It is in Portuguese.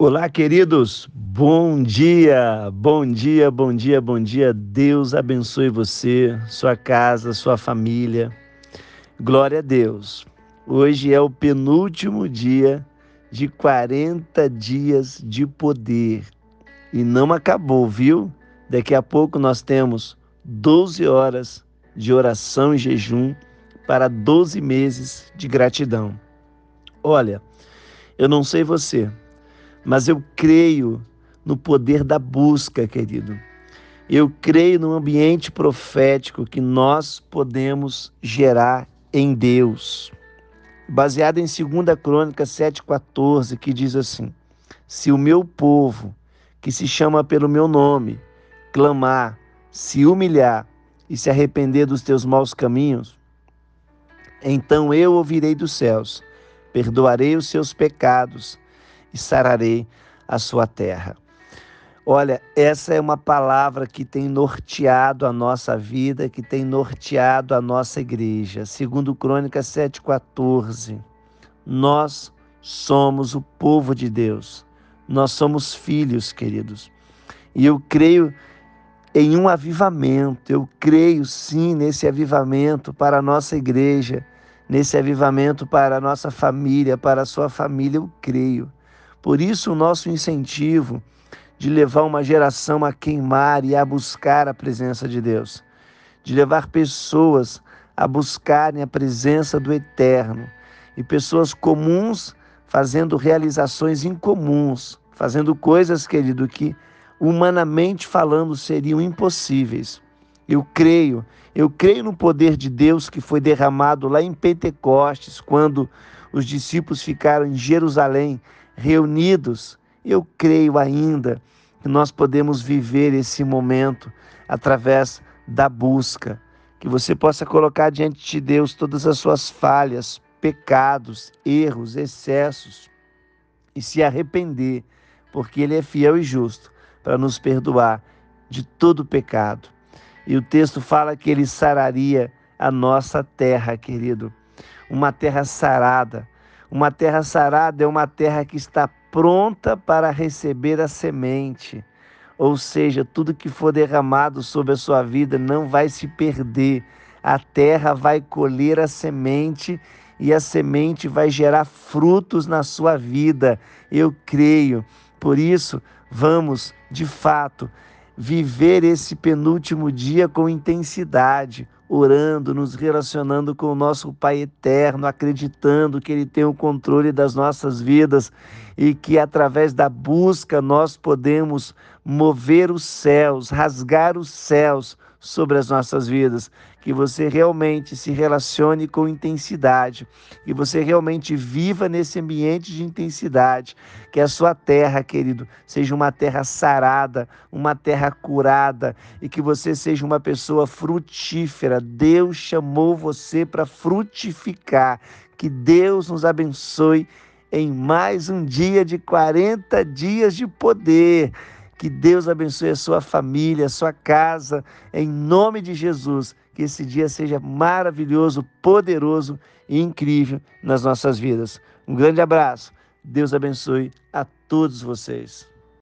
Olá, queridos. Bom dia, bom dia, bom dia, bom dia. Deus abençoe você, sua casa, sua família. Glória a Deus. Hoje é o penúltimo dia de 40 dias de poder. E não acabou, viu? Daqui a pouco nós temos 12 horas de oração e jejum para 12 meses de gratidão. Olha, eu não sei você, mas eu creio no poder da busca, querido. Eu creio no ambiente profético que nós podemos gerar em Deus. Baseado em 2 Crônica 7,14, que diz assim: Se o meu povo, que se chama pelo meu nome, clamar, se humilhar e se arrepender dos teus maus caminhos, então eu ouvirei dos céus, perdoarei os seus pecados e sararei a sua terra. Olha, essa é uma palavra que tem norteado a nossa vida, que tem norteado a nossa igreja. Segundo Crônicas 7:14. Nós somos o povo de Deus. Nós somos filhos, queridos. E eu creio em um avivamento. Eu creio sim nesse avivamento para a nossa igreja, nesse avivamento para a nossa família, para a sua família. Eu creio. Por isso, o nosso incentivo de levar uma geração a queimar e a buscar a presença de Deus, de levar pessoas a buscarem a presença do Eterno e pessoas comuns fazendo realizações incomuns, fazendo coisas, querido, que humanamente falando seriam impossíveis. Eu creio, eu creio no poder de Deus que foi derramado lá em Pentecostes, quando os discípulos ficaram em Jerusalém reunidos, eu creio ainda que nós podemos viver esse momento através da busca. Que você possa colocar diante de Deus todas as suas falhas, pecados, erros, excessos e se arrepender, porque Ele é fiel e justo para nos perdoar de todo pecado. E o texto fala que Ele sararia a nossa terra, querido, uma terra sarada uma terra sarada é uma terra que está pronta para receber a semente. Ou seja, tudo que for derramado sobre a sua vida não vai se perder. A terra vai colher a semente e a semente vai gerar frutos na sua vida. Eu creio. Por isso, vamos, de fato, viver esse penúltimo dia com intensidade orando, nos relacionando com o nosso Pai eterno, acreditando que Ele tem o controle das nossas vidas e que através da busca nós podemos mover os céus, rasgar os céus sobre as nossas vidas, que você realmente se relacione com intensidade, que você realmente viva nesse ambiente de intensidade, que a sua terra, querido, seja uma terra sarada, uma terra curada e que você seja uma pessoa frutífera. Deus chamou você para frutificar. Que Deus nos abençoe em mais um dia de 40 dias de poder. Que Deus abençoe a sua família, a sua casa, em nome de Jesus. Que esse dia seja maravilhoso, poderoso e incrível nas nossas vidas. Um grande abraço. Deus abençoe a todos vocês.